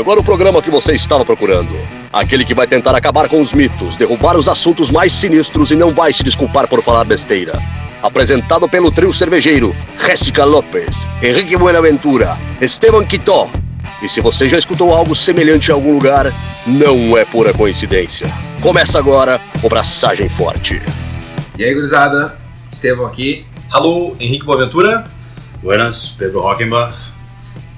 agora o programa que você estava procurando. Aquele que vai tentar acabar com os mitos, derrubar os assuntos mais sinistros e não vai se desculpar por falar besteira. Apresentado pelo trio cervejeiro Jéssica Lopes, Henrique Buenaventura, Esteban Quitó. E se você já escutou algo semelhante em algum lugar, não é pura coincidência. Começa agora o Braçagem Forte. E aí, gurizada? Estevão aqui. Alô, Henrique Boaventura. Buenas, Pedro Hockenbach.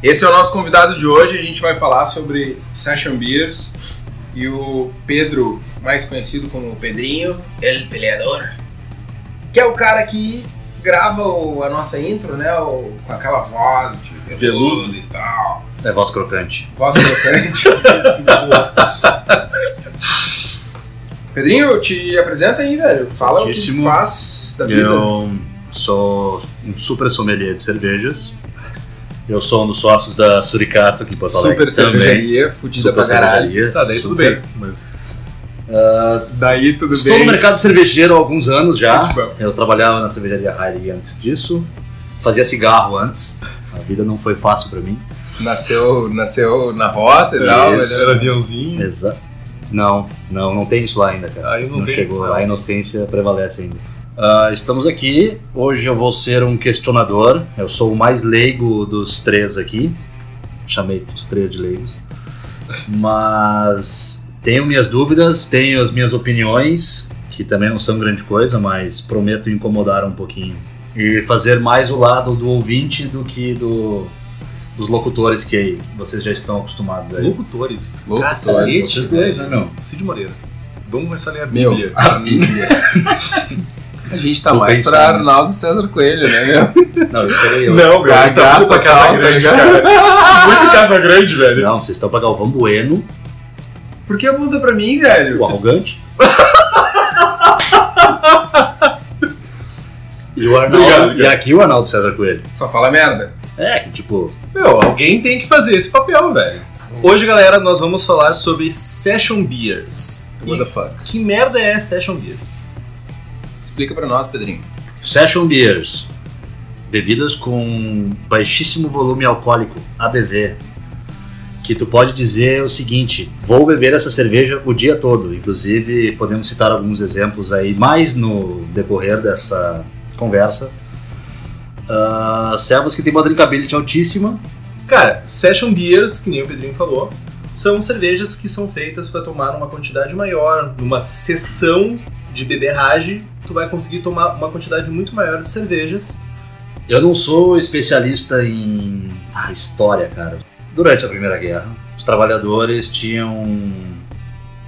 Esse é o nosso convidado de hoje. A gente vai falar sobre Session Beers e o Pedro, mais conhecido como Pedrinho, El Peleador, que é o cara que grava o- a nossa intro, né? o- com aquela voz de Veludo. e tal. É voz crocante. Voz crocante. Pedrinho, te apresenta aí, velho. Fala o que faz da vida. Eu sou um super sommelier de cervejas. Eu sou um dos sócios da Suricato aqui em Porto Alegre Super cervejaria, fudida pra caralho. Tá, daí tudo super. bem. Mas Daí tudo Estou bem. no mercado cervejeiro há alguns anos já. Bom. Eu trabalhava na cervejaria Heine antes disso. Fazia cigarro antes. A vida não foi fácil pra mim. Nasceu, nasceu na roça e tal. Era aviãozinho. Exa não, não, não tem isso lá ainda, cara. Aí não tem. chegou, Não. a inocência prevalece ainda. Ah, estamos aqui, hoje eu vou ser um questionador, eu sou o mais leigo dos três aqui, chamei os três de leigos, mas tenho minhas dúvidas, tenho as minhas opiniões, que também não são grande coisa, mas prometo incomodar um pouquinho. E fazer mais o lado do ouvinte do que do, dos locutores que vocês já estão acostumados aí. Locutores. Locutores. Cacete, Vocês dois, né, meu? Cid Moreira. Vamos começar a ler a Meu, Bíblia. a Bíblia. A gente tá mais pra nisso. Arnaldo César Coelho, né, meu? Não, isso aí eu. Não, meu, a gente tá muito pra Casa calma, Grande, tá cara. Muito Casa Grande, velho. Não, vocês estão pra Galvão Bueno, Por que muda pra mim, velho? o arrogante. e o Arnaldo. Obrigado, e aqui o Arnaldo César Coelho. Só fala merda. É, que tipo. Meu, alguém tem que fazer esse papel, velho. Hoje, galera, nós vamos falar sobre Session Beers. What the fuck? que merda é Session Beers? Explica pra nós, Pedrinho. Session Beers. Bebidas com baixíssimo volume alcoólico, ABV. Que tu pode dizer o seguinte: vou beber essa cerveja o dia todo. Inclusive, podemos citar alguns exemplos aí, mais no decorrer dessa conversa. Ah, servas que tem uma drinkability altíssima. Cara, Session Beers, que nem o Pedrinho falou, são cervejas que são feitas para tomar uma quantidade maior. Numa sessão de beberragem, tu vai conseguir tomar uma quantidade muito maior de cervejas. Eu não sou especialista em ah, história, cara. Durante a Primeira Guerra, os trabalhadores tinham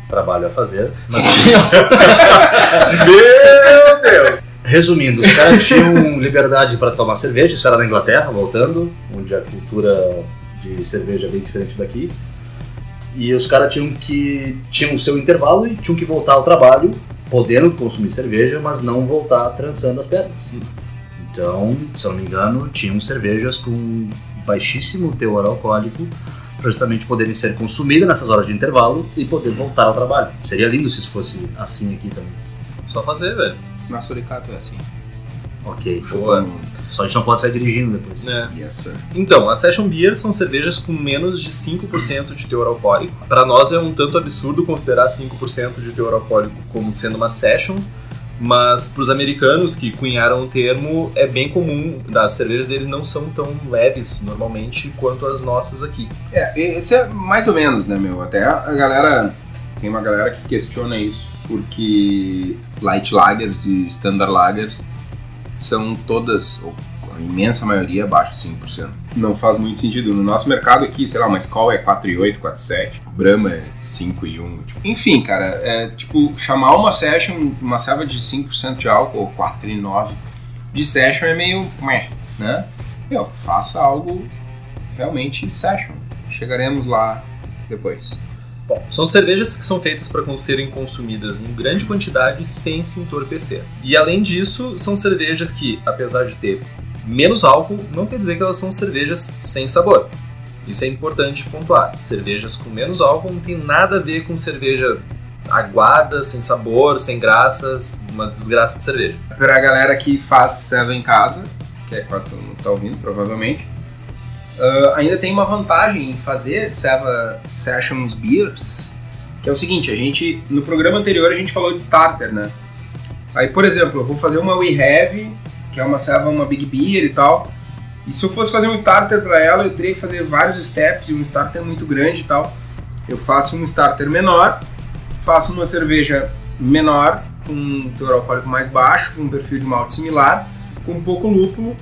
trabalho a fazer, mas tinham Meu Deus! Resumindo, os caras tinham liberdade para tomar cerveja, isso era na Inglaterra, voltando, onde a cultura de cerveja é bem diferente daqui. E os caras tinham que tinham o seu intervalo e tinham que voltar ao trabalho, podendo consumir cerveja, mas não voltar trançando as pernas. Então, se eu não me engano, tinham cervejas com baixíssimo teor alcoólico para justamente poderem ser consumidas nessas horas de intervalo e poder voltar ao trabalho. Seria lindo se isso fosse assim aqui também. Só fazer, velho. Na Suricato é assim. Ok. Boa. Só a gente não pode sair dirigindo depois. Né? Yes, sir. Então, as Session Beers são cervejas com menos de 5% de teor alcoólico. Para nós é um tanto absurdo considerar 5% de teor alcoólico como sendo uma Session, mas para os americanos que cunharam o termo, é bem comum. As cervejas deles não são tão leves normalmente quanto as nossas aqui. É, esse é mais ou menos, né, meu? Até a galera. Tem uma galera que questiona isso, porque Light Lagers e Standard Lagers são todas, ou a imensa maioria, abaixo de 5%. Não faz muito sentido. No nosso mercado aqui, sei lá, uma Skol é 4,8, 4,7, Brahma é 5,1. Tipo. Enfim, cara, é tipo, chamar uma session, uma serva de 5% de álcool, ou 4,9 de session é meio, meh, né? Meu, faça algo realmente session. Chegaremos lá depois. Bom, são cervejas que são feitas para serem consumidas em grande quantidade sem se entorpecer. E além disso, são cervejas que, apesar de ter menos álcool, não quer dizer que elas são cervejas sem sabor. Isso é importante pontuar. Cervejas com menos álcool não tem nada a ver com cerveja aguada, sem sabor, sem graças, uma desgraça de cerveja. Pra galera que faz serva em casa, que é quase todo mundo tá ouvindo, provavelmente, Uh, ainda tem uma vantagem em fazer Seva Sessions Beers, que é o seguinte, a gente, no programa anterior a gente falou de starter, né? Aí, por exemplo, eu vou fazer uma We Have, que é uma Seva, uma Big Beer e tal, e se eu fosse fazer um starter para ela, eu teria que fazer vários steps e um starter muito grande e tal. Eu faço um starter menor, faço uma cerveja menor, com um teor alcoólico mais baixo, com um perfil de malte similar, com pouco lúpulo,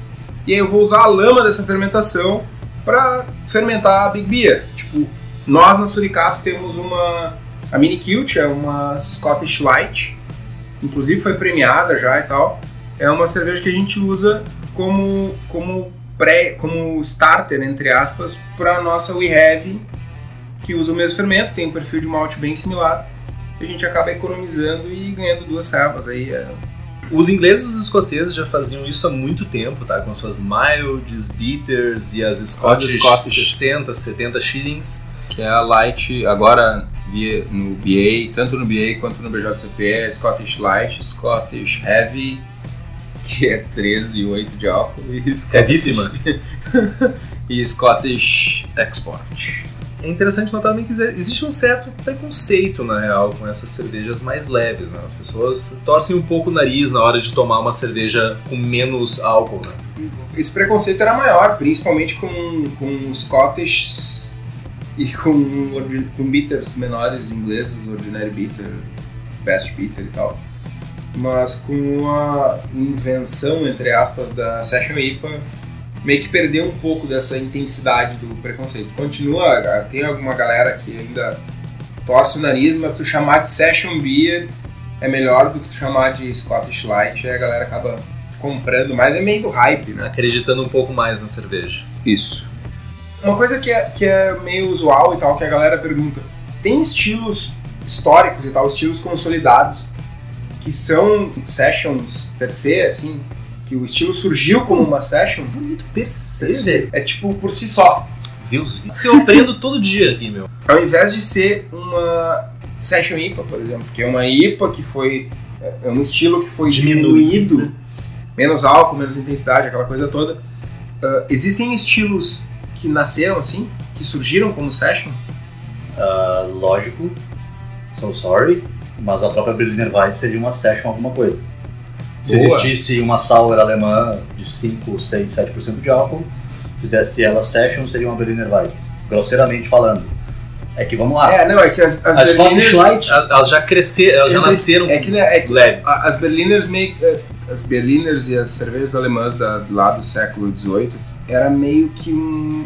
e aí eu vou usar a lama dessa fermentação para fermentar a Big Beer. Tipo, nós na Suricato temos uma a Mini Kilt, é uma Scottish Light, inclusive foi premiada já e tal. É uma cerveja que a gente usa como como pré, como starter entre aspas para nossa We Have, que usa o mesmo fermento, tem um perfil de malte bem similar. A gente acaba economizando e ganhando duas servas aí. É... Os ingleses e os escoceses já faziam isso há muito tempo, tá? Com suas milds, bitters e as Scottish, Scottish. 60, 70 shillings. Que é a Light, agora via no BA, tanto no BA quanto no BJCP, é Scottish Light, Scottish Heavy, que é 13,8 de álcool, e Scottish, Heavíssima. e Scottish Export. É interessante notar também que existe um certo preconceito, na real, com essas cervejas mais leves, né? As pessoas torcem um pouco o nariz na hora de tomar uma cerveja com menos álcool, né? Esse preconceito era maior, principalmente com, com Scottish e com, com bitters menores ingleses, Ordinary Bitter, Best Bitter e tal. Mas com a invenção, entre aspas, da Session IPA, meio que perdeu um pouco dessa intensidade do preconceito. Continua, tem alguma galera que ainda torce o nariz, mas tu chamar de Session Beer é melhor do que tu chamar de Scottish Light, aí a galera acaba comprando mais, é meio do hype, né? Acreditando um pouco mais na cerveja. Isso. Uma coisa que é, que é meio usual e tal, que a galera pergunta, tem estilos históricos e tal, estilos consolidados, que são sessions per se, assim, que o estilo surgiu como uma session, Bonito perceber. é tipo por si só. Deus, que eu aprendo todo dia aqui, meu. Ao invés de ser uma session IPA, por exemplo, que é uma IPA que foi é um estilo que foi Diminuído, diminuído, menos álcool, menos intensidade, aquela coisa toda. Ah, existem estilos que nasceram assim, que surgiram como session? Ah, lógico, so sorry, mas a própria Berliner Weiss seria uma session alguma coisa. Se Boa. existisse uma sour alemã de 5, 6, 7% de álcool, fizesse ela session, seria uma Berliner Weiss. Grosseiramente falando. É que vamos lá. É, não, é que as, as a Scottish Berliners- Light, Elas já cresceram, elas já nasceram É que, né, é que leves. as Berliners meio é, as Berliners e as cervejas alemãs da, lá do século XVIII era meio que um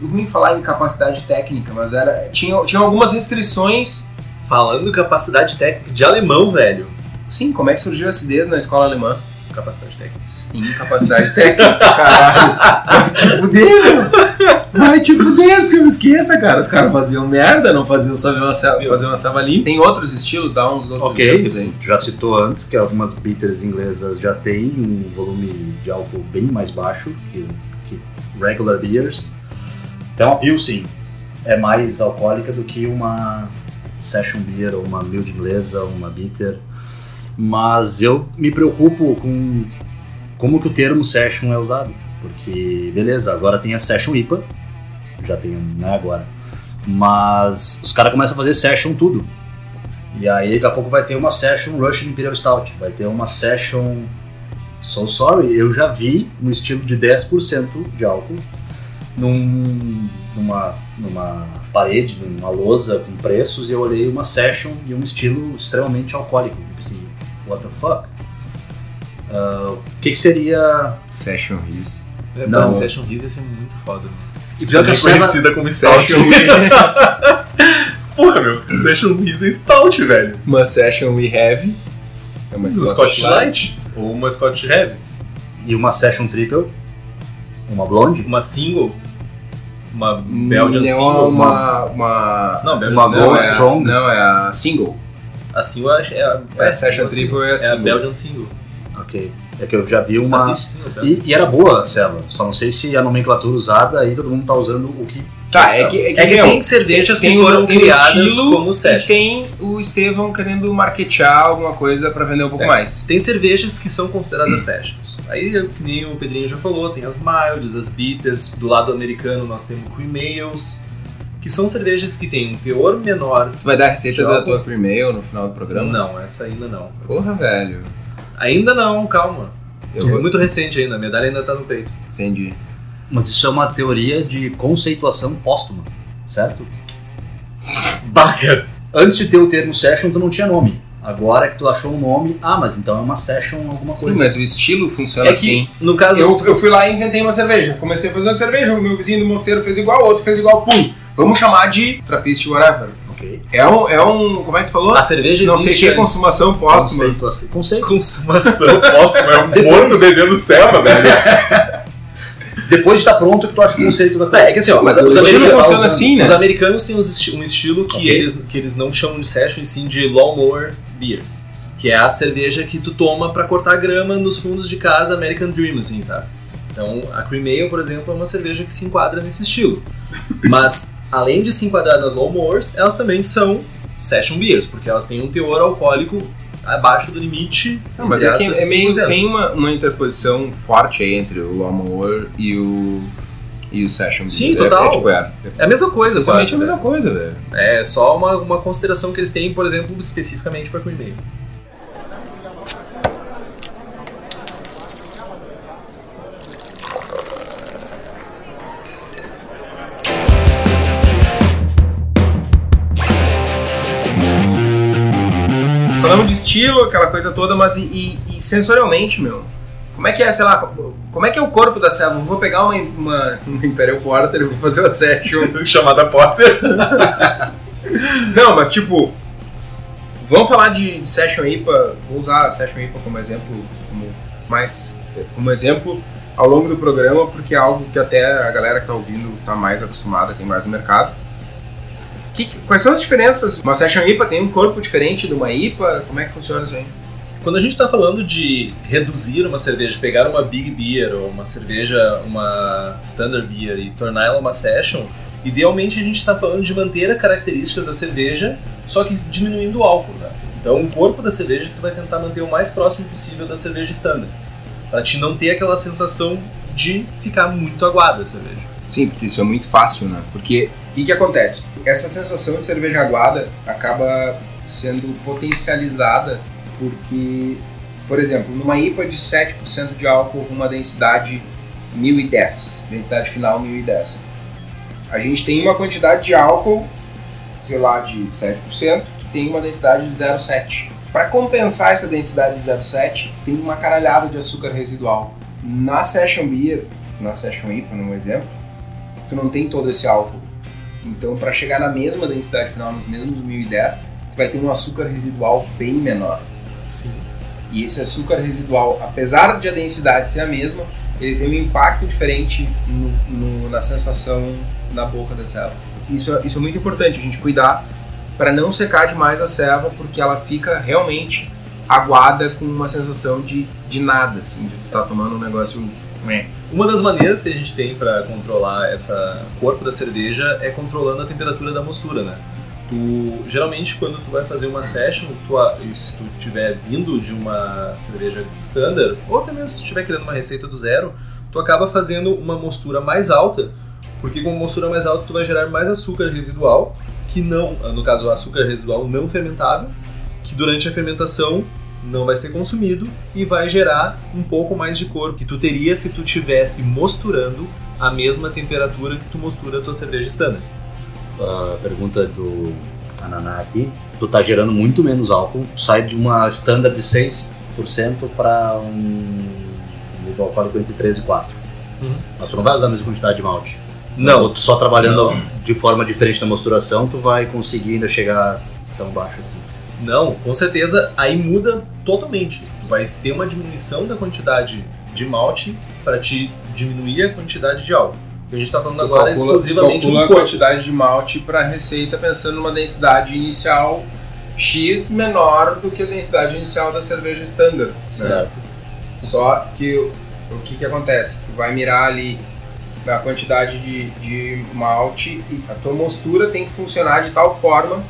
ruim falar em capacidade técnica, mas era tinha, tinha algumas restrições. Falando capacidade técnica de alemão, velho. Sim, como é que surgiu a acidez na escola alemã? Capacidade técnica. Sim, capacidade técnica, caralho. Vai te fuder. Vai te fuder, que eu me esqueça, cara. Os caras faziam merda, não faziam só uma, fazer uma ceva limpa. Tem outros estilos, dá uns outros Ok, exemplos aí. já citou antes que algumas bitters inglesas já têm um volume de álcool bem mais baixo que, que regular beers. Então a Pilsen é mais alcoólica do que uma session beer ou uma mild inglesa ou uma bitter. Mas eu me preocupo com como que o termo session é usado. Porque, beleza, agora tem a session IPA, já tem, né, agora. Mas os caras começam a fazer session tudo. E aí daqui a pouco vai ter uma session Russian Imperial Stout, vai ter uma session So Sorry, eu já vi no estilo de 10% de álcool num, numa, numa parede, numa lousa com preços e eu olhei uma session e um estilo extremamente alcoólico. What the fuck? Ah, o que, que seria Session Riz. Não. Não. Session Riz ia ser muito foda, mano. E pior que conhecida como. Session Porra, meu. Session Riz é Stout, velho. Uma Session We Have. É uma Um Scotch Light. Ou uma Scotch Heavy. e uma session triple, uma blonde, Uma single. Uma Belgian não, single. uma, uma, Não, Belgian uma single. não, Gold é. Não, é a Single. A single é a, é a, É a Session a single. Triple é a É a Single. Belgian single. ok. É que eu já vi Uma single, Belgian E, e era boa a ceva, só não sei se a nomenclatura usada aí todo mundo tá usando o que Tá, é que, é que, É que meu, tem cervejas tem que foram tem o criadas estilo como e session. tem o Estevão querendo marketear alguma coisa pra vender um pouco É. mais. Tem cervejas que são consideradas sessions. Aí, nem o Pedrinho já falou, tem as milds, as bitters. Do lado americano nós temos cream ales, que são cervejas que têm um teor menor. Tu vai dar a receita da tua cream ale no final do programa? Não, essa ainda não. Porra, velho. Ainda não, calma. Eu é vou... muito recente ainda, a medalha ainda tá no peito. Entendi. Mas isso é uma teoria de conceituação póstuma, certo? Baca! Antes de ter o termo session, tu não tinha nome. Agora que tu achou um nome, ah, mas então é uma session alguma Sim, coisa. mas o estilo funciona É que, assim. no caso. Eu, eu fui lá e inventei uma cerveja. Comecei a fazer uma cerveja, o meu vizinho do mosteiro fez igual, o outro fez igual, pum. Vamos chamar de trapiste whatever. Ok. É um, é um. Como é que tu falou? A cerveja Não sei existe que é consumação póstuma. Conceituação. Conceito. Consumação póstuma é um Depois- morto bebendo ceva, velho. Depois de estar pronto que tu acha o conceito da. É, é que assim, ó, Mas os, o os estilo americanos, funciona assim, né? os americanos têm um estilo que, Ok. eles, que eles não chamam de session, e sim de lawnmower beers. Que é a cerveja que tu toma pra cortar grama nos fundos de casa American Dream, assim, sabe? Então, a Cream Ale, por exemplo, é uma cerveja que se enquadra nesse estilo. Mas, além de se enquadrar nas lawnmowers, elas também são session beers, porque elas têm um teor alcoólico abaixo do limite. Não, mas é que é meio, 5%. tem uma, uma interposição forte aí entre o lawnmower e o e o session. Sim, beer. É- total. É, tipo, é, É a mesma coisa, quase, é a mesma né? coisa, velho. É só uma, uma consideração que eles têm, por exemplo, especificamente para Cream Ale. Estilo, aquela coisa toda, mas e, e- e sensorialmente, meu? Como é que é, sei lá, como é que é o corpo da? Eu vou pegar uma, uma, uma Imperial Porter e vou fazer uma session. Chamada Porter. Não, mas tipo, vamos falar de, de Session IPA, vou usar a Session IPA como exemplo, como, mais, como exemplo ao longo do programa, porque é algo que até a galera que tá ouvindo tá mais acostumada, tem mais no mercado. Que- quais são as diferenças? Uma Session IPA tem um corpo diferente de uma IPA? Como é que funciona isso aí? Quando a gente está falando de reduzir uma cerveja, pegar uma Big Beer ou uma cerveja, uma Standard Beer e tornar ela uma Session, idealmente a gente está falando de manter as características da cerveja, só que diminuindo o álcool. Né? Então o corpo da cerveja tu vai tentar manter o mais próximo possível da cerveja Standard, para te não ter aquela sensação de ficar muito aguada a cerveja. Sim, porque isso é muito fácil, né? Porque o que, acontece? Essa sensação de cerveja aguada acaba sendo potencializada porque, por exemplo, numa IPA de 7% de álcool com uma densidade 1010, densidade final 1010, a gente tem uma quantidade de álcool, sei lá, de 7%, que tem uma densidade de 0,7. Para compensar essa densidade de 0,7, tem uma caralhada de açúcar residual. Na Session Beer, na Session IPA, no exemplo, tu não tem todo esse álcool. Então, para chegar na mesma densidade final, nos mesmos 1010, tu vai ter um açúcar residual bem menor. Sim. E esse açúcar residual, apesar de a densidade ser a mesma, ele tem um impacto diferente no- no- na sensação na boca da ceva. Isso, é- isso é muito importante, a gente cuidar para não secar demais a ceva, porque ela fica realmente aguada com uma sensação de, de nada, assim, de tu tá tomando um negócio... meh. Uma das maneiras que a gente tem para controlar essa corpo da cerveja é controlando a temperatura da mostura, né? Tu, geralmente quando tu vai fazer uma session, tu, se tu tiver vindo de uma cerveja standard, ou até mesmo se tu estiver criando uma receita do zero, tu acaba fazendo uma mostura mais alta, porque com uma mostura mais alta tu vai gerar mais açúcar residual, que não, no caso açúcar residual não fermentável, que durante a fermentação não vai ser consumido e vai gerar um pouco mais de corpo que tu teria se tu tivesse mosturando a mesma temperatura que tu mostura a tua cerveja standard. A pergunta do Ananá aqui. Tu tá gerando muito menos álcool, tu sai de uma standard de 6% para um nível alcoólico entre 3 e 4. Uhum. Mas tu não vai usar a mesma quantidade de malte. Não, tu só trabalhando Não. de forma diferente na mosturação, tu vai conseguir ainda chegar tão baixo assim. Não, com certeza aí muda totalmente. Tu vai ter uma diminuição da quantidade de malte para te diminuir a quantidade de álcool. O que a gente está falando Tu agora é calcula- exclusivamente calcula a quantidade de malte para a receita pensando numa densidade inicial X menor do que a densidade inicial da cerveja standard. né? Certo. Só que o, que, que acontece? Tu vai mirar ali a quantidade de, de malte e a tua mostura tem que funcionar de tal forma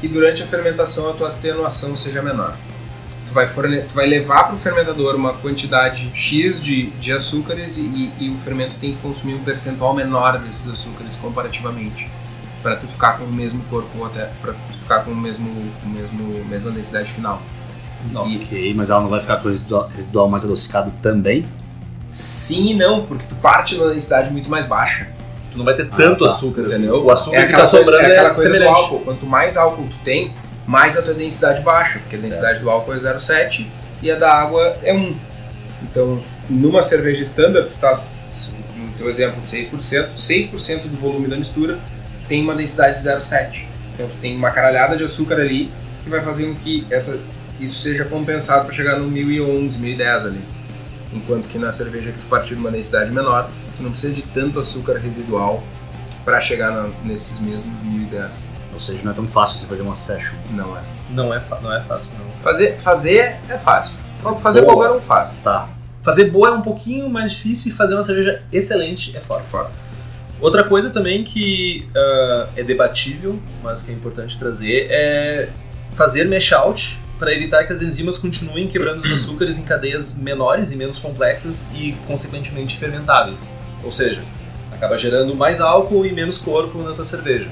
que durante a fermentação a tua atenuação seja menor. Tu vai, forne- tu vai levar para o fermentador uma quantidade X de, de açúcares e, e o fermento tem que consumir um percentual menor desses açúcares comparativamente para tu ficar com o mesmo corpo até para tu ficar com o mesmo, o mesmo mesma densidade final. E- Ok, mas ela não vai ficar com o residual, residual mais adocicado também? Sim e não, porque tu parte numa densidade muito mais baixa. Tu não vai ter tanto tá. açúcar, assim. Entendeu? O açúcar é que tá coisa, sobrando é aquela é coisa do semelhante. álcool. Quanto mais álcool tu tem, mais a tua densidade baixa, porque a densidade do álcool é 0,7 e a da água é 1. Então, numa cerveja standard, tu tá, no teu exemplo, 6%, 6% do volume da mistura tem uma densidade de 0,7. Então, tu tem uma caralhada de açúcar ali que vai fazer com que essa, isso seja compensado para chegar no 1011, 1010 ali. Enquanto que na cerveja que tu partir de uma densidade menor, tu não precisa de tanto açúcar residual para chegar na- nesses mesmos 1010. Ou seja, não é tão fácil você fazer uma session. Não é. Não é, não é fácil, não. Fazer, fazer é fácil. Fazer Boa. qualquer um faz. Tá. Fazer boa é um pouquinho mais difícil e fazer uma cerveja excelente é fora. Fora. Outra coisa também que ah, é debatível, mas que é importante trazer, é fazer mash out para evitar que as enzimas continuem quebrando os açúcares em cadeias menores e menos complexas e, consequentemente, fermentáveis. Ou seja, acaba gerando mais álcool e menos corpo na tua cerveja.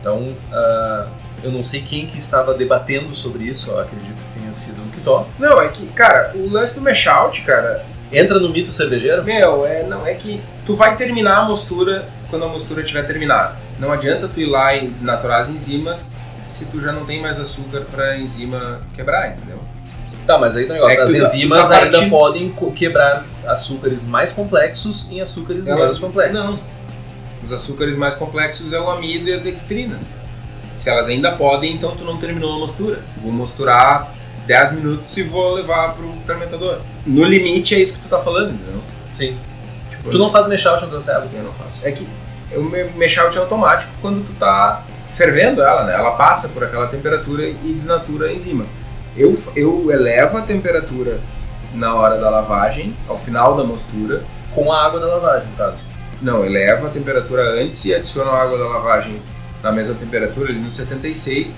Então, ah, eu não sei quem que estava debatendo sobre isso, eu acredito que tenha sido o Kitó. Não, é que, cara, o lance do mash out, cara, Entra no mito cervejeiro? meu, é, não, é que tu vai terminar a mostura quando a mostura estiver terminada. Não adianta tu ir lá e desnaturar as enzimas se tu já não tem mais açúcar pra enzima quebrar, entendeu? Tá, mas aí tem um negócio. É As enzimas ainda podem quebrar açúcares mais complexos em açúcares Elas- menos complexos. Não. Os açúcares mais complexos é o amido e as dextrinas. Se elas ainda podem, então tu não terminou a mostura. Vou mosturar 10 minutos e vou levar pro fermentador. No limite é isso que tu tá falando, entendeu? Sim. Tipo, Tu não faz out nas tuas células? Eu não faço. É que o me- mash out é automático quando tu tá fervendo ela, né? Ela passa por aquela temperatura e desnatura a enzima. Eu, eu elevo a temperatura na hora da lavagem, ao final da mostura. Com a água da lavagem, no caso. Não, elevo a temperatura antes e adiciono a água da lavagem na mesma temperatura, ali no 76,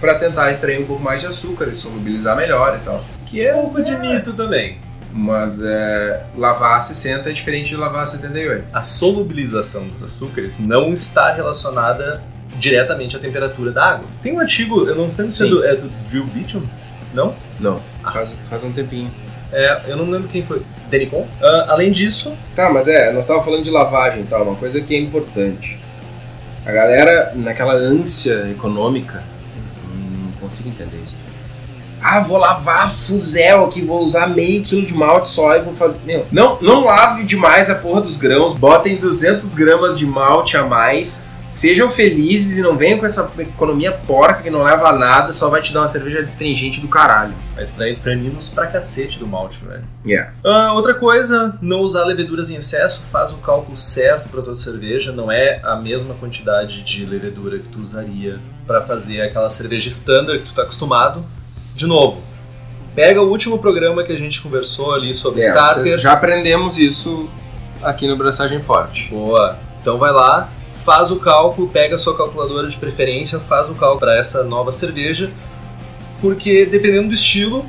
para tentar extrair um pouco mais de açúcar e solubilizar melhor e tal. Que é Um pouco de mito também. Mas é, lavar a 60 é diferente de lavar a 78. A solubilização dos açúcares não está relacionada diretamente à temperatura da água. Tem um artigo, eu não sei se é do, é do Drew Beecham, não? Não, faz, faz um tempinho. É, eu não lembro quem foi. Denicon? Ah, além disso, Tá, mas é, nós estávamos falando de lavagem e tal, uma coisa que é importante. A galera, naquela ânsia econômica, eu não consigo entender isso. Ah, vou lavar fuzel aqui, vou usar meio quilo de malte só e vou fazer. Meu, não, não lave demais a porra dos grãos, botem 200 gramas de malte a mais, sejam felizes e não venham com essa economia porca que não leva a nada, só vai te dar uma cerveja astringente do caralho. vai extrair taninos pra cacete do malte, velho. Yeah. Ah, outra coisa, não usar leveduras em excesso, faz o cálculo certo para tua cerveja, não é a mesma quantidade de levedura que tu usaria para fazer aquela cerveja standard que tu tá acostumado. De novo, pega o último programa que a gente conversou ali sobre É, starters. Já aprendemos isso aqui no Braçagem Forte. Boa. Então vai lá, faz o cálculo, pega a sua calculadora de preferência, faz o cálculo para essa nova cerveja, porque dependendo do estilo,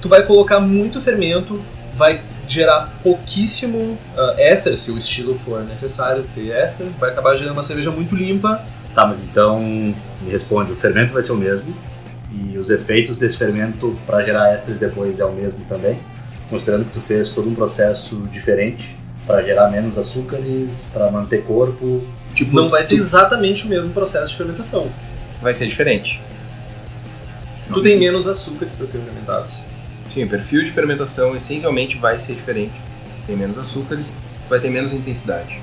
tu vai colocar muito fermento, vai gerar pouquíssimo ah, éster, se o estilo for necessário ter éster, vai acabar gerando uma cerveja muito limpa. Tá, mas então me responde, o fermento vai ser o mesmo e os efeitos desse fermento para gerar ésteres depois é o mesmo também, considerando que tu fez todo um processo diferente para gerar menos açúcares, para manter corpo. Tipo, Não vai ser tu- exatamente o mesmo processo de fermentação. vai ser diferente. Tu tem menos açúcares para serem fermentados. Sim, o perfil de fermentação essencialmente vai ser diferente. Tem menos açúcares, vai ter menos intensidade.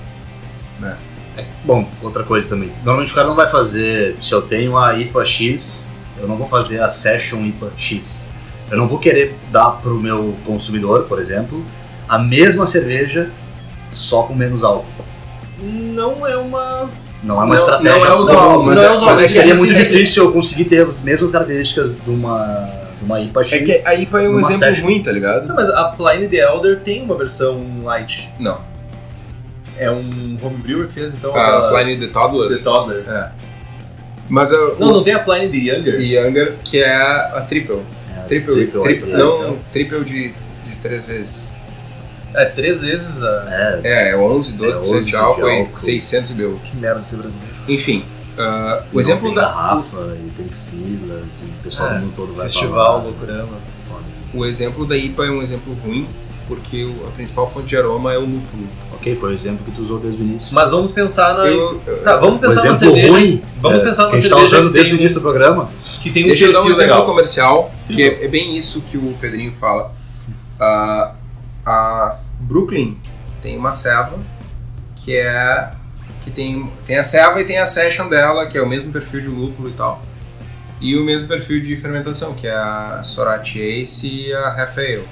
Bom, outra coisa também. Normalmente o cara não vai fazer, se eu tenho a IPA X, eu não vou fazer a Session IPA X. Eu não vou querer dar pro meu consumidor, por exemplo, a mesma cerveja só com menos álcool. Não é uma. Não é uma Não- estratégia não é usual, mas não é- é usual, mas é Mas que seria muito difícil eu conseguir ter as mesmas características de uma, de uma IPA X. É que a IPA é um exemplo session. ruim, tá ligado? Não, mas a Pliny the Elder tem uma versão light. Não. É um homebrewer que fez, então, A aquela- Pliny the Toddler. The Toddler. É. Mas eu, Não, não tem a Pliny the Younger? Younger, que é a triple. É, Triple, triple, triple, é, não, então. triple de, de três vezes. É, três vezes a... É, É, 11, 12% É, 11 de de álcool e álcool. 600 BU. Que merda de ser brasileiro. Enfim, ah, o exemplo tem da garrafa e tem filas e o pessoal do É, mundo todo vai Festival, loucurama. Foda. o exemplo da IPA é um exemplo ruim, porque o- a principal fonte de aroma é o lúpulo. Ok, foi o exemplo que tu usou desde o início. Mas vamos pensar na... Eu, Tá, vamos pensar exemplo cerveja... ruim, Vamos é, pensar numa que a gente tá cerveja usando que desde o início do programa. que tem um Deixa eu dar um exemplo legal. comercial, que é, é bem isso que o Pedrinho fala. Ah, a Brooklyn tem uma ceva que é que tem, tem a ceva e tem a session dela, que é o mesmo perfil de lúpulo e tal. E o mesmo perfil de fermentação, que é a Sorati Ace e a Ale.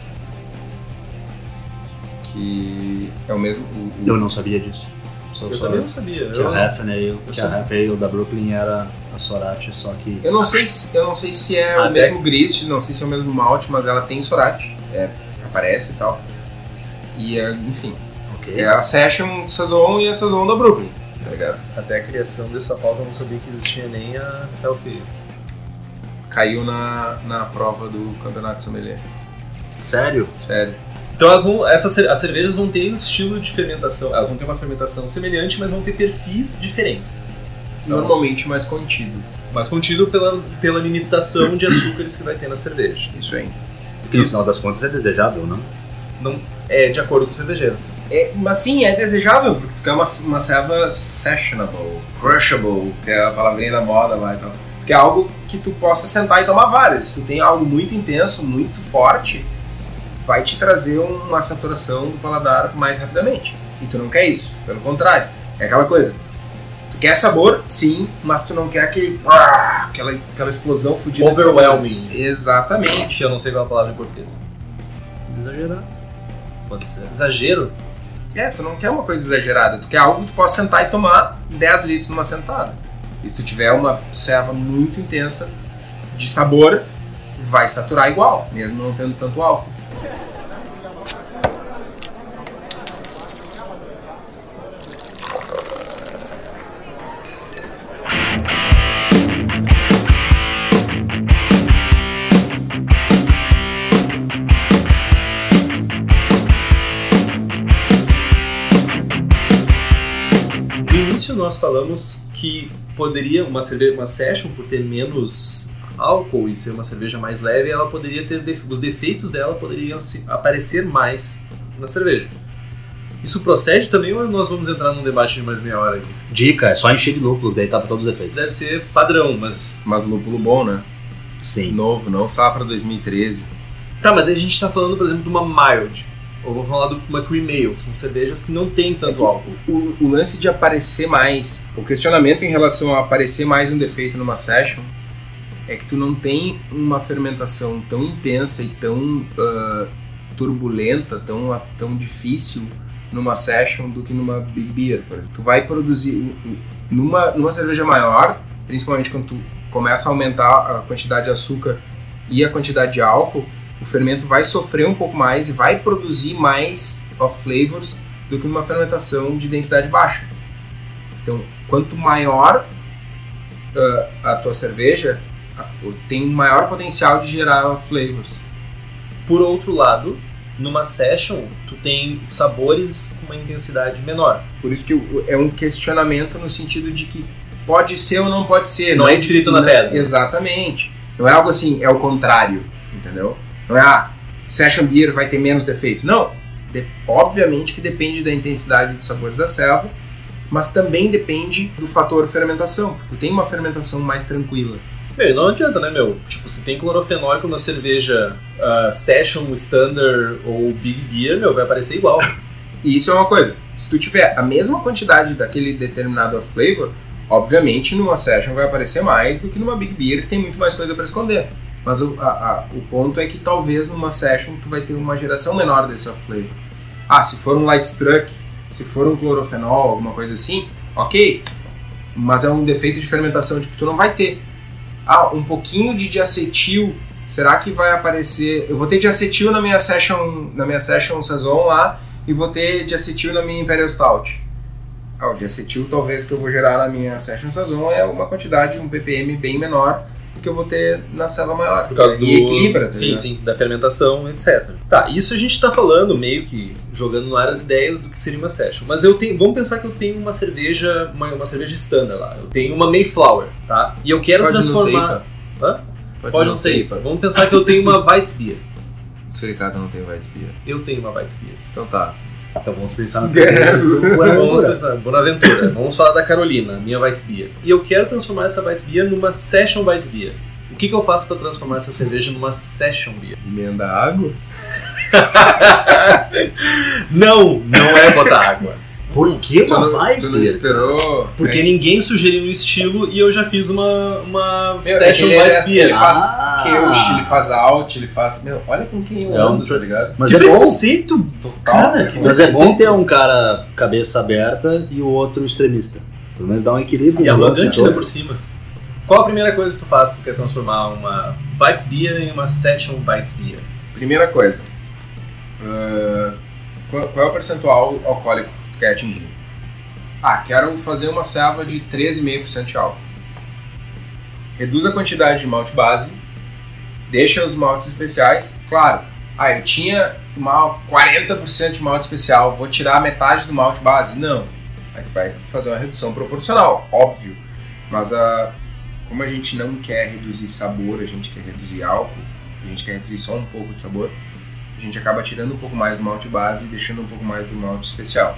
Que é o mesmo. o- o- Eu não sabia disso. Só, Eu só também não sabia. que Eu- a Ale, que a da Brooklyn era a Sorati, só que Eu não sei se, eu não sei se é o mesmo grist, não sei se é o mesmo malte, mas ela tem Sorati, é, aparece e tal. E é, enfim, ok. é a Session Saison e a Saison da Brooklyn, tá ligado? Até a criação dessa pauta eu não sabia que existia nem a Healthy. Caiu na, na prova do campeonato sommelier. Sério? Sério. Então elas vão, essas, as cervejas vão ter um estilo de fermentação, elas vão ter uma fermentação semelhante, mas vão ter perfis diferentes. Normalmente mais contido. Mas contido pela, pela limitação de açúcares que vai ter na cerveja. Isso aí. Porque no final das contas é desejável, não? Não é de acordo com o cervejeiro. É, mas sim, é desejável, porque tu quer uma, uma serva sessionable, crushable, que é a palavrinha da moda lá e tal. Tu quer algo que tu possa sentar e tomar várias. Se tu tem algo muito intenso, muito forte, vai te trazer uma saturação do paladar mais rapidamente. E tu não quer isso, pelo contrário. É aquela coisa. Tu quer sabor, sim, mas tu não quer aquele. aquela, aquela explosão fodida de Overwhelming. Exatamente. Que eu não sei qual é a palavra em português. Exagerado. Pode ser. Exagero? É, tu não quer uma coisa exagerada, tu quer algo que tu possa sentar e tomar 10 litros numa sentada. E se tu tiver uma serva muito intensa de sabor, vai saturar igual, mesmo não tendo tanto álcool. Nós falamos que poderia uma cerveja, uma session por ter menos álcool e ser uma cerveja mais leve, ela poderia ter def- os defeitos dela poderiam se- aparecer mais na cerveja. Isso procede também ou nós vamos entrar num debate de mais meia hora aqui? Dica, é só encher de lúpulo, daí tá pra todos os efeitos. Deve ser padrão, mas Mas lúpulo bom, né? Sim. Novo, não safra 2013. tá, mas daí a gente tá falando, por exemplo, de uma mild. Ou vou falar de uma cream ale, que são cervejas que não tem tanto É que álcool. O, o lance de aparecer mais, o questionamento em relação a aparecer mais um defeito numa session é que tu não tem uma fermentação tão intensa e tão ah, turbulenta, tão, tão difícil numa session do que numa big beer, por exemplo. Tu vai produzir numa, numa cerveja maior, principalmente quando tu começa a aumentar a quantidade de açúcar e a quantidade de álcool, o fermento vai sofrer um pouco mais e vai produzir mais off flavors do que numa fermentação de densidade baixa. Então, quanto maior ah, a tua cerveja, tem maior potencial de gerar flavors. Por outro lado, numa session, tu tem sabores com uma intensidade menor. Por isso que é um questionamento no sentido de que pode ser ou não pode ser. Não é escrito na não- pedra. Exatamente. Não é algo assim, é o contrário, entendeu? Não é, ah, session beer vai ter menos defeito. Não. De- obviamente que depende da intensidade dos sabores da selva, mas também depende do fator fermentação. porque Tu tem uma fermentação mais tranquila. Meu, não adianta, né, meu? Tipo, se tem clorofenólico na cerveja ah, Session, Standard ou Big Beer, meu, vai aparecer igual. E isso é uma coisa. Se tu tiver a mesma quantidade daquele determinado flavor, obviamente numa session vai aparecer mais do que numa big beer que tem muito mais coisa para esconder. Mas o, a- a- o ponto é que talvez numa session tu vai ter uma geração menor desse off flavor. Ah, se for um light struck, se for um clorofenol, alguma coisa assim, ok. Mas é um defeito de fermentação, tipo, tu não vai ter. Ah, um pouquinho de diacetil, será que vai aparecer? Eu vou ter diacetil na minha session, na minha session saison lá, e vou ter diacetil na minha Imperial Stout. ah, o de acetil talvez que eu vou gerar na minha Session Sazon é uma quantidade, um ppm bem menor que eu vou ter na ceva maior. Por causa do... E equilibra, tá Sim, ligado? sim, da fermentação, etc. Tá, isso a gente tá falando meio que jogando no ar as ideias do que seria uma session. Mas eu tenho, vamos pensar que eu tenho uma cerveja, uma, uma cerveja standard lá. Eu tenho uma Mayflower, tá? E eu quero Pode não ser transformar. IPA. Hã? Pode, não ser IPA. Vamos pensar que eu tenho uma Weizbier. Suricato não tem Weissbier. Eu tenho uma Weizbier. Então tá. Então vamos pensar nas cervejas do Vamos pensar, Bonaventura. Vamos falar da Carolina, minha Weizbier. E eu quero transformar essa Weizbier numa Session Weizbier. O que, que eu faço para transformar essa cerveja numa Session Beer? Emenda água? Não, não é botar água. Por que uma não, tu não Weissbier? esperou. Porque É, ninguém sugeriu um estilo e eu já fiz uma, uma Meu, é Session é assim, ele faz Ah. Ele faz out, ele faz. Meu, olha com quem eu É um ando, tá ligado? Mas que é bom. preconceito! Total. Cara, que Mas é bom ter um cara cabeça aberta e o outro extremista. Pelo menos dá um equilíbrio. E arrogante lance ainda por cima. Qual a primeira coisa que tu faz que tu quer transformar uma Weizbier em uma Session Weizbier? Primeira coisa. ah, qual, qual é o percentual alcoólico quer atingir? Ah, quero fazer uma serva de 13,5% de álcool. Reduz a quantidade de malte base, deixa os maltes especiais. Claro, ah, eu tinha uma 40% de malte especial, vou tirar metade do malte base? Não. Aí tu vai fazer uma redução proporcional, óbvio. Mas a, como a gente não quer reduzir sabor, a gente quer reduzir álcool, a gente quer reduzir só um pouco de sabor, a gente acaba tirando um pouco mais do malte base e deixando um pouco mais do malte especial.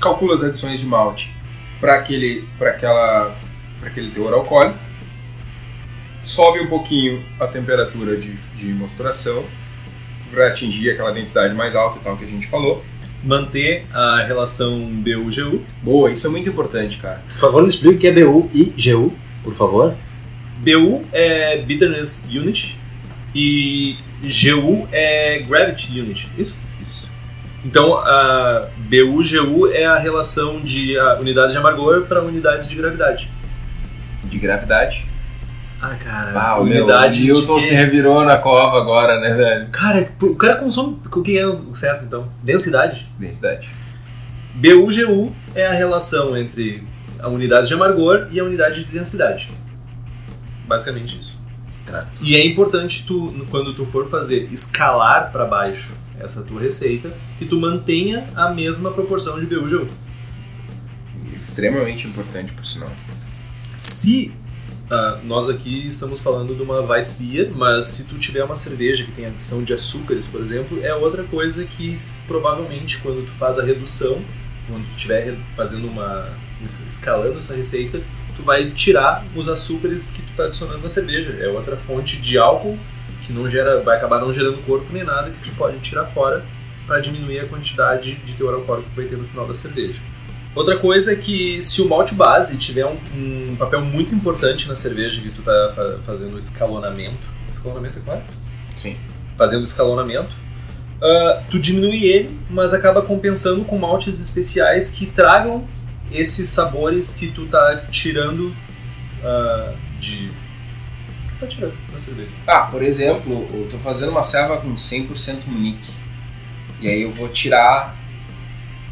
Calcula as adições de malte para aquele, para aquela, para aquele teor alcoólico, sobe um pouquinho a temperatura de, de mosturação para atingir aquela densidade mais alta e tal que a gente falou. Manter a relação BU-GU. Boa, isso é muito importante, cara. Por favor, me explique o que é BU e GU, por favor. BU é Bitterness Unit e GU é Gravity Unit. Isso? Então, a BU-GU é a relação de a, unidades de amargor para unidades de gravidade. De gravidade. Ah, cara, Ah, o meu, unidades Newton de se revirou na cova agora, né, velho? Cara, o cara consome. O que é o certo então? Densidade. Densidade. BU-GU é a relação entre a unidade de amargor e a unidade de densidade. Basicamente isso. E é importante tu, quando tu for fazer escalar para baixo essa tua receita, que tu mantenha a mesma proporção de BU-GU. Extremamente importante, por sinal. Se ah, nós aqui estamos falando de uma Weizbier, mas se tu tiver uma cerveja que tem adição de açúcares, por exemplo, é outra coisa que provavelmente quando tu faz a redução, quando tu estiver fazendo uma escalando essa receita, tu vai tirar os açúcares que tu está adicionando na cerveja. É outra fonte de álcool que não gera, vai acabar não gerando corpo nem nada que tu pode tirar fora para diminuir a quantidade de teor alcoólico que vai ter no final da cerveja. Outra coisa é que se o malte base tiver um, um papel muito importante na cerveja que tu tá fa- fazendo escalonamento, escalonamento é claro? Sim. Fazendo escalonamento, ah, tu diminui ele, mas acaba compensando com maltes especiais que tragam esses sabores que tu tá tirando ah, de... Tá tirando da cerveja. Ah, por exemplo, eu tô fazendo uma serva com 100% Munique. E aí eu vou tirar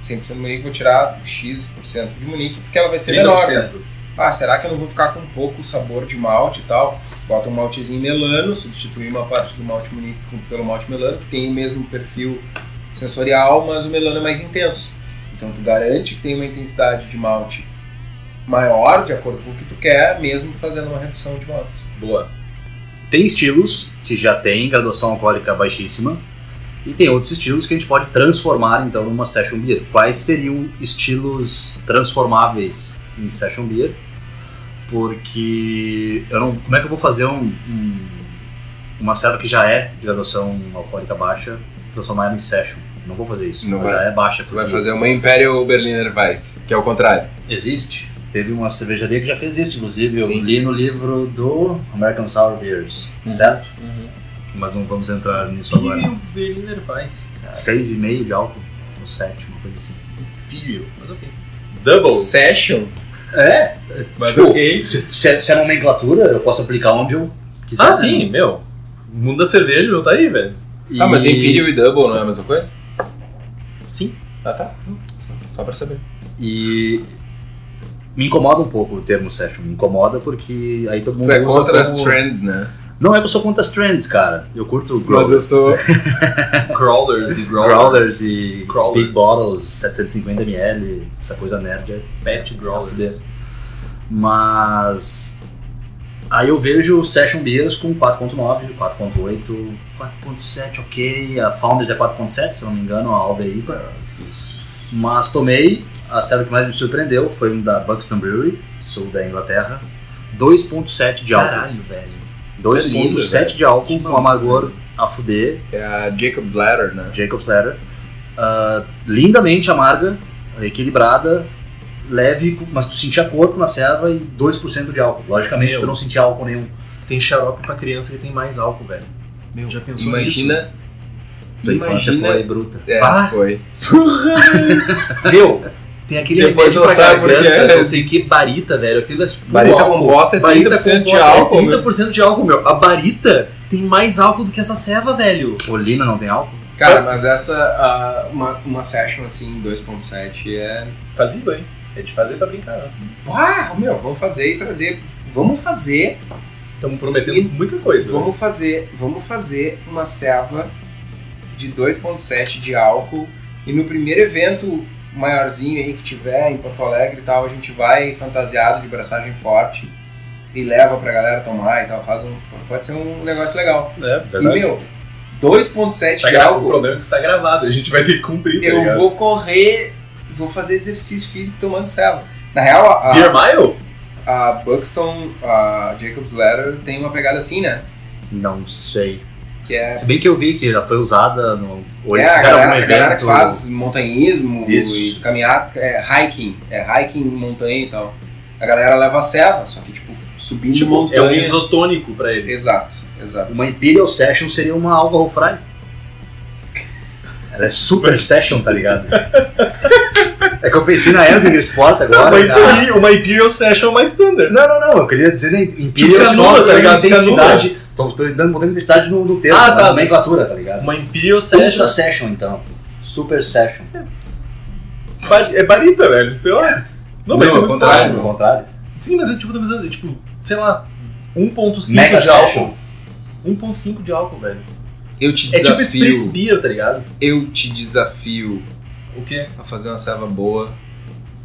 100% Munique, vou tirar X% de Munique, porque ela vai ser menor. né? Ah, será que eu não vou ficar com pouco sabor de malte e tal? Bota um maltezinho melano, substituir uma parte do malte Munique pelo malte melano, que tem o mesmo perfil sensorial, mas o melano é mais intenso. Então tu garante que tem uma intensidade de malte maior, de acordo com o que tu quer, mesmo fazendo uma redução de maltes. Boa. Tem estilos que já tem graduação alcoólica baixíssima e tem outros estilos que a gente pode transformar então numa session beer. Quais seriam estilos transformáveis em session beer? Porque eu não, como é que eu vou fazer um, um- uma serva que já é de graduação alcoólica baixa transformar ela em session? Não vou fazer isso. Não vai. já é baixa. Tu vai fazer uma Imperial Berliner Weiss, que é o contrário. Existe. Teve uma cervejaria que já fez isso, inclusive. Eu Sim. li no livro do American Sour Beers, Uhum. certo? Mas não vamos entrar nisso agora. E o Berliner Weiss, cara. 6,5 de álcool, ou 7, uma coisa assim. Imperial, mas ok. Double. Session? É, Mas Tipo, ok. se, se é, se é nomenclatura, eu posso aplicar onde eu quiser. Ah, né? sim, meu. O mundo da cerveja, meu, tá aí, velho. E... Ah, mas Imperial e Double não é a mesma coisa? Sim. Ah, tá. Só pra saber. E Me incomoda um pouco o termo session. Me incomoda porque aí todo mundo Tu é contra as como- trends, né? Não é que eu sou contra as trends, cara. Eu curto Mas eu sou. Crawlers e growlers. growlers e Crawlers. big bottles, 750ml, essa coisa nerd é Pet growlers. Mas aí eu vejo Session Beers com 4.9, 4.8, 4.7, ok. A Founders é 4.7, se eu não me engano, a Aldeípa. Mas tomei, a cerveja que mais me surpreendeu foi um da Buxton Brewery, sul da Inglaterra, 2.7 de álcool. Caralho, velho. Isso é lindo, 2.7 velho. de álcool com amargor a fuder, É a Jacob's Ladder, né? Jacob's Ladder. Ah, lindamente amarga, equilibrada, leve, mas tu sentia corpo na serva e 2% de álcool. Logicamente Meu. tu não sentia álcool nenhum. Tem xarope pra criança que tem mais álcool, velho. Meu, Já pensou Imagina. Tua infância Imagina. foi bruta. É, Ah. foi. Meu, tem aquele Depois remédio não pra sabe por garganta, quê. não sei o que, barita, velho. Aquilo é puro Barita álcool. composta é Barita 30% de álcool, É meu. 30% de álcool, meu. A barita tem mais álcool do que essa ceva, velho. Olina não tem álcool? Cara, mas essa, ah, uma, uma session assim, 2.7 é. Fazia, hein? É de fazer pra brincar, né? Ah, meu, vamos fazer e trazer. Vamos fazer, Estamos prometendo E- muita coisa. né? vamos fazer, vamos fazer uma serva de 2.7 de álcool e no primeiro evento maiorzinho aí que tiver em Porto Alegre e tal, a gente vai fantasiado de braçagem forte e leva pra galera tomar e tal, faz um, pode ser um negócio legal. É, E meu, 2.7 Tá de gra... O álcool, problema é que isso tá gravado, a gente vai ter que cumprir, tá eu ligado? vou correr, vou fazer exercício físico tomando ceva. Na real, a, Beer Mile? a Buxton, a Jacob's Ladder tem uma pegada assim, né? Não sei. Que é Se bem que eu vi que já foi usada no. Ou é, eles a fizeram galera, algum a galera que evento. faz montanhismo Isso. e caminhar, é, hiking, é hiking em montanha e tal. A galera leva a serva, só que tipo, subindo Tipo, montanha. é um isotônico pra eles. Exato, exato. Uma Imperial Session seria uma Alcohol Fry. Ela é super session, tá ligado? É que eu pensei na Elder Sport agora. Uma, na- Imperial, uma Imperial Session mais standard. Não, não, não. Eu queria dizer na Imperial Tipo, se anula, só tá dando ligado? Se intensidade. Tô, tô dando, botando intensidade no, no termo, Ah, na tá. nomenclatura, tá ligado? Uma Imperial Session Ultra Session, então. Super Session. ba- é barita, velho. Sei lá. Não, Não, barita é contrário. Ao contrário. Sim, mas eu tipo, pensando, tipo, sei lá, 1.5 Mega de Session. álcool. 1.5 de álcool, velho. Eu te É tipo desafio, Spritz Beer, tá ligado? eu te desafio O quê? a fazer uma serva boa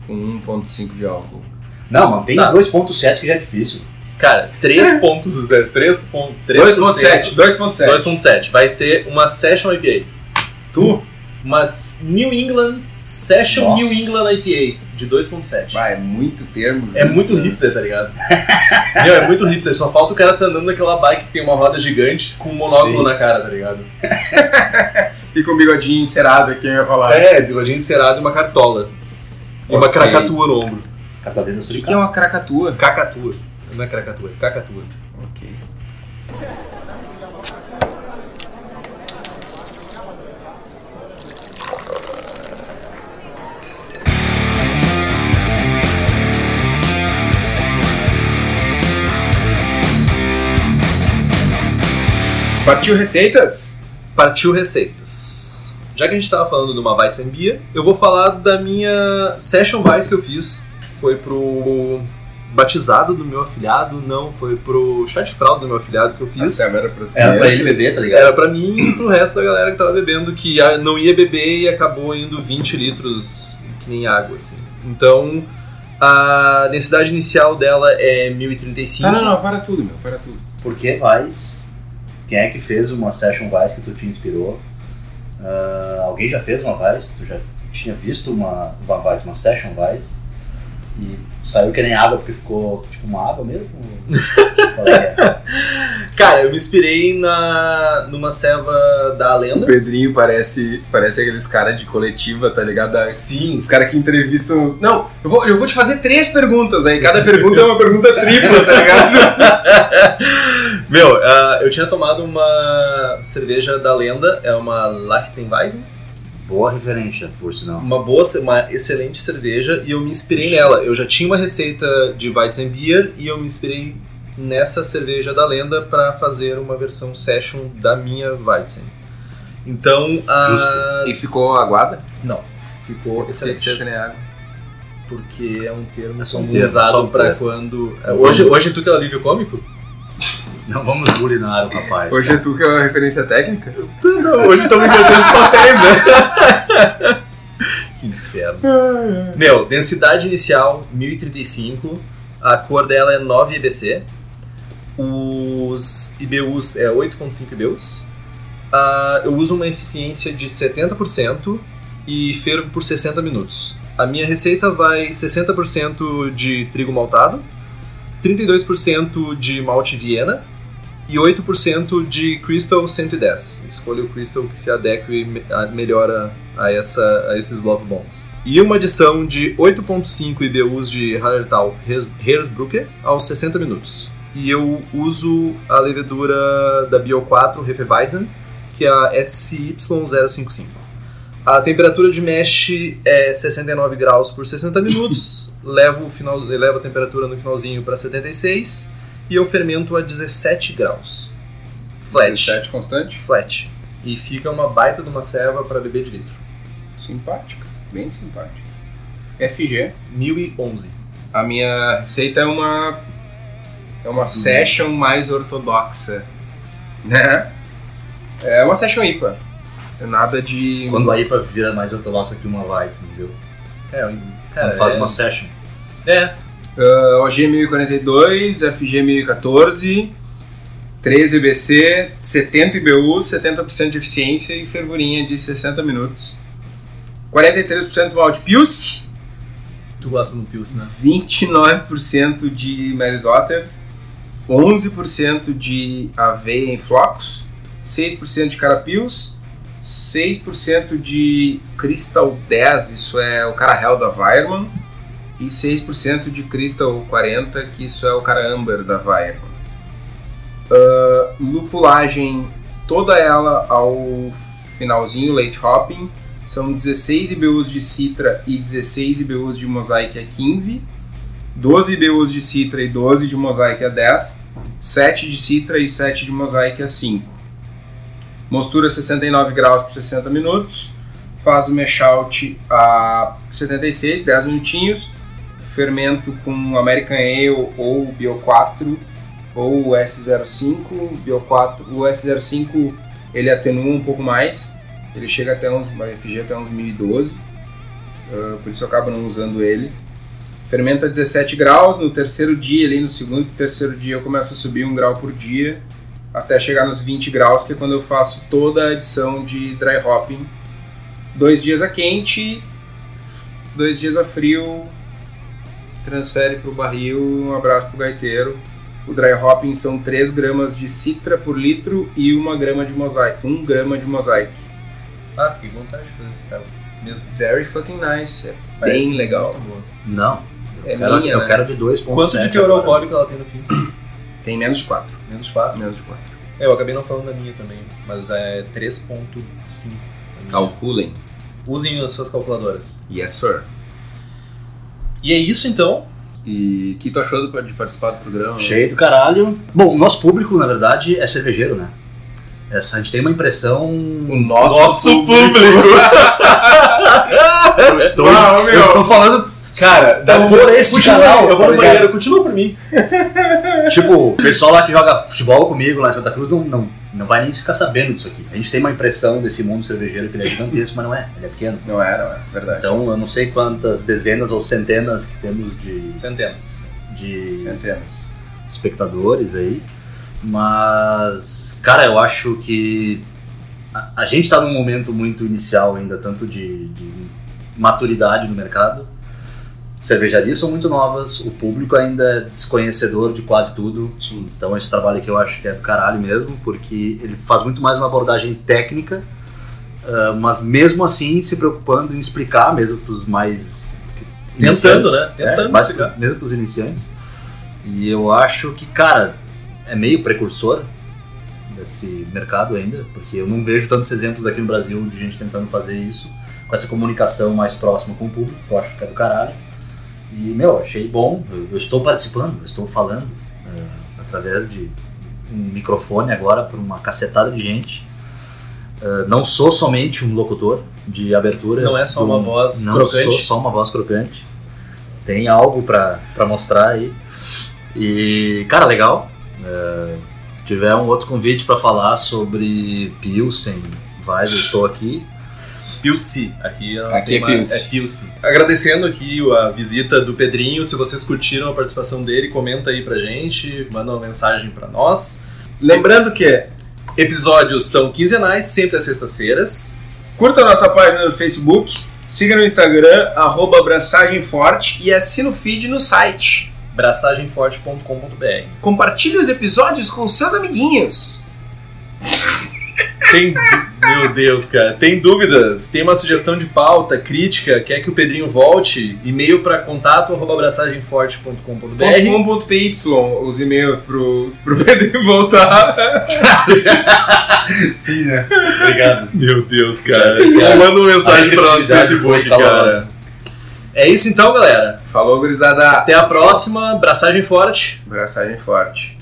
com 1.5 de álcool. Não, mantém Tá. 2.7 que já é difícil. Cara, 3.0, 3.3%. 2.7, 2.7. 2.7. Vai ser uma Session IPA. Tu? Uma New England Session Nossa. New England IPA de 2.7. Vai, é muito termo. É muito hipster, tá ligado? Meu, é muito hipster. Só falta o cara tá andando naquela bike que tem uma roda gigante com um monóculo Sim. na cara, tá ligado? E com o bigodinho encerado aqui, eu ia falar. É, bigodinho encerado e uma cartola. E uma Ok. kracatua no ombro. Tá vendo O que é uma cracatua? Cacatua. Não é kracatua, é. Ok. Partiu receitas? Partiu receitas. Já que a gente tava falando de uma Weizenbier, eu vou falar da minha Session Weiss que eu fiz. Foi pro batizado do meu afilhado, não, foi pro chá de fralda do meu afilhado que eu A fiz. serva era pras Era pra ele beber, tá ligado? Era pra mim e pro resto da galera que tava bebendo, que não ia beber e acabou indo 20 litros que nem água, assim. Então, a densidade inicial dela é 1035. Ah, não, não, para tudo, meu, para tudo. Por que Vice? Quem é que fez uma Session Vice que tu te inspirou? Ah, alguém já fez uma Vice? Tu já tinha visto uma, uma Vice, uma Session Vice? E saiu que nem água porque ficou tipo uma água mesmo? Cara, eu me inspirei na, numa ceva da O lenda. Pedrinho parece, parece aqueles caras de coletiva, tá ligado? Sim, Os caras que entrevistam. Não, eu vou, eu vou te fazer três perguntas aí. Cada pergunta é uma pergunta tripla, tá ligado? Meu, ah, eu tinha tomado uma cerveja da lenda, é uma Lachtenweisen, Boa referência, por sinal. uma boa, uma excelente cerveja e eu me inspirei nela. Eu já tinha uma receita de Weizenbier e eu me inspirei nessa cerveja da lenda para fazer uma versão session da minha Weizen. Então, a... E ficou aguada? Não, ficou Tem que ser excelente. água. porque é um termo É só um usado termo. quando. Não hoje, hoje tu que é o alívio cômico? Não vamos bulinar o rapaz. Hoje é tu que é a referência técnica? Não, hoje estamos inventando os papéis, né? que inferno. Meu, densidade inicial 1035, a cor dela é 9 EBC, os IBUs é 8.5 IBUs, Ah, eu uso uma eficiência de 70% e fervo por 60 minutos. A minha receita vai 60% de trigo maltado, 32% de malte Viena e 8% de Crystal 110. Escolha o Crystal que se adeque me- a- melhor a, essa, a esses Love Bombs. E uma adição de 8.5 IBUs de Hallertau Hers- Hersbrucker aos 60 minutos. E eu uso a levedura da Bio4 Hefeweizen, que é a SY055. A temperatura de mesh é 69 graus por 60 minutos. levo, o final, levo a temperatura no finalzinho para 76 e eu fermento a 17 graus. Flat. 17 constante? Flat. E fica uma baita de uma ceva para beber de litro. Simpática, bem simpática. FG. 1011. A minha receita é uma é uma session mais ortodoxa, né? É uma session IPA. É nada de Quando a IPA vira mais ortodoxa que uma Weizen, viu? É, eu- cara, Quando faz é... uma session. É, Uh, OG 1042, FG 1014, 13 EBC, 70 IBU, 70% de eficiência e fervurinha de 60 minutos. 43% malte Pilsen, tu gosta do Pils, né? 29% de Merisotter, 11% de aveia em flocos, 6% de carapios, 6% de Crystal 10, isso é o cara Hell da Weirman, e 6% de Crystal 40, que isso é o cara Amber da Weirman. Ah, lupulagem, toda ela ao finalzinho, late hopping, são 16 IBUs de Citra e 16 IBUs de Mosaic a 15, 12 IBUs de Citra e 12 de Mosaic a 10, 7 de Citra e 7 de Mosaic a 5. Mostura 69 graus por 60 minutos, faz o mash out a 76, 10 minutinhos, fermento com American Ale ou Bio 4 ou o S05, Bio 4, o S05 ele atenua um pouco mais, ele chega até uns, FG até uns 1012, ah, por isso eu acabo não usando ele. Fermenta a 17 graus, no terceiro dia, ali no segundo e terceiro dia eu começo a subir um grau por dia, até chegar nos 20 graus, que é quando eu faço toda a adição de dry hopping. Dois dias a quente, dois dias a frio, transfere para o barril, um abraço pro gaiteiro. O dry hopping são 3 gramas de citra por litro e 1 grama de mosaic. 1 grama de mosaic. Ah, fiquei com vontade de fazer esse ceva. Mesmo. Very fucking nice. É Parece bem legal. Não. Eu É quero, minha, eu né? quero de 2.7. Quanto de teor alcoólico ela tem no fim? Tem menos de 4. Menos 4. Menos de 4. É, eu acabei não falando da minha também, mas é 3.5. Calculem. Usem as suas calculadoras. Yes, sir. E é isso então. E o que tu achou de participar do programa? Cheio do caralho. Bom, o nosso público, na verdade, é cervejeiro, né? Essa, a gente tem uma impressão. O nosso, Nosso público. Eu estou, Ah, meu. eu estou falando. Cara, dá por esse continua, canal, eu vou tá no banheiro, continua por mim. Tipo, o pessoal lá que joga futebol comigo lá em Santa Cruz não, não, não vai nem ficar sabendo disso aqui. A gente tem uma impressão desse mundo cervejeiro que ele é gigantesco, mas não é. Ele é pequeno. Não é, não é. Verdade. Então eu não sei quantas dezenas ou centenas que temos de, Centenas. de Centenas. espectadores aí. Mas, cara, eu acho que a, a gente está num momento muito inicial ainda, tanto de, de maturidade no mercado. Cervejarias são muito novas, o público ainda é desconhecedor de quase tudo. Sim. Então esse trabalho aqui eu acho que é do caralho mesmo, porque ele faz muito mais uma abordagem técnica, ah, mas mesmo assim se preocupando em explicar mesmo para os mais Tentando, né? Tentando é, mais pro- mesmo para os iniciantes. E eu acho que, cara, é meio precursor desse mercado ainda, porque eu não vejo tantos exemplos aqui no Brasil de gente tentando fazer isso com essa comunicação mais próxima com o público, que eu acho que é do caralho. E, meu, achei bom, eu, eu estou participando, eu estou falando é, através de um microfone agora para uma cacetada de gente. É, não sou somente um locutor de abertura. Não é só do- uma voz não crocante. sou só uma voz crocante. tem algo pra, pra mostrar aí. E, cara, legal. É, se tiver um outro convite pra falar sobre Pilsen, vai, eu estou aqui. Pilsi. Aqui, Aqui é uma- Pilsi. É Pilsi. Agradecendo aqui a visita do Pedrinho. Se vocês curtiram a participação dele, comenta aí pra gente, manda uma mensagem pra nós. Lembrando que episódios são quinzenais, sempre às sextas-feiras. Curta a nossa página no Facebook, siga no Instagram, arroba Abraçagem Forte e assina o feed no site. braçagemforte.com.br. Compartilhe os episódios com seus amiguinhos. Tem. Meu Deus, cara. Tem dúvidas? Tem uma sugestão de pauta, crítica, quer que o Pedrinho volte? E-mail para contato abraçagemforte.com.br. os e-mails pro, pro Pedro voltar. Sim, né? Obrigado. Meu Deus, cara. Cara, Manda uma mensagem para nosso receptividade Facebook, cara. É isso então, galera. Falou, gurizada. Até a próxima. Abraçagem forte. Abraçagem forte.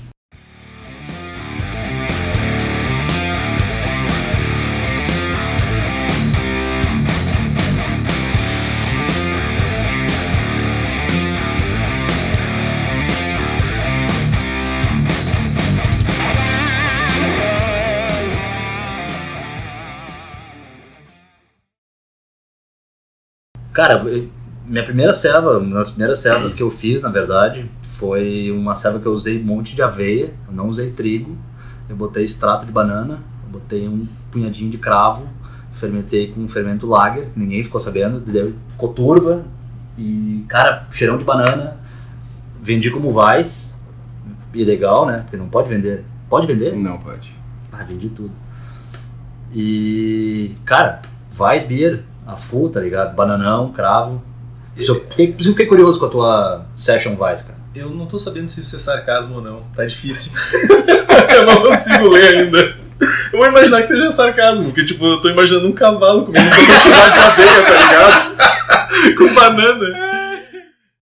Cara, eu- minha primeira serva, uma das primeiras servas que eu fiz, na verdade, foi uma serva que eu usei um monte de aveia, eu não usei trigo, eu botei extrato de banana, eu botei um punhadinho de cravo, fermentei com fermento lager, ninguém ficou sabendo, ficou turva e, cara, cheirão de banana, vendi como Vais, e legal, né? Porque não pode vender. Pode vender? Não pode. Ah, vendi tudo. E, cara, Weiss Beer, a full, tá ligado? Bananão, cravo. Por eu fiquei, eu fiquei curioso com a tua Session Weiss, cara. Eu não tô sabendo se isso é sarcasmo ou não. Tá difícil. eu não consigo ler ainda. Eu vou imaginar que seja sarcasmo, porque tipo, eu tô imaginando um cavalo comendo essa quantidade de aveia, tá ligado? Com banana.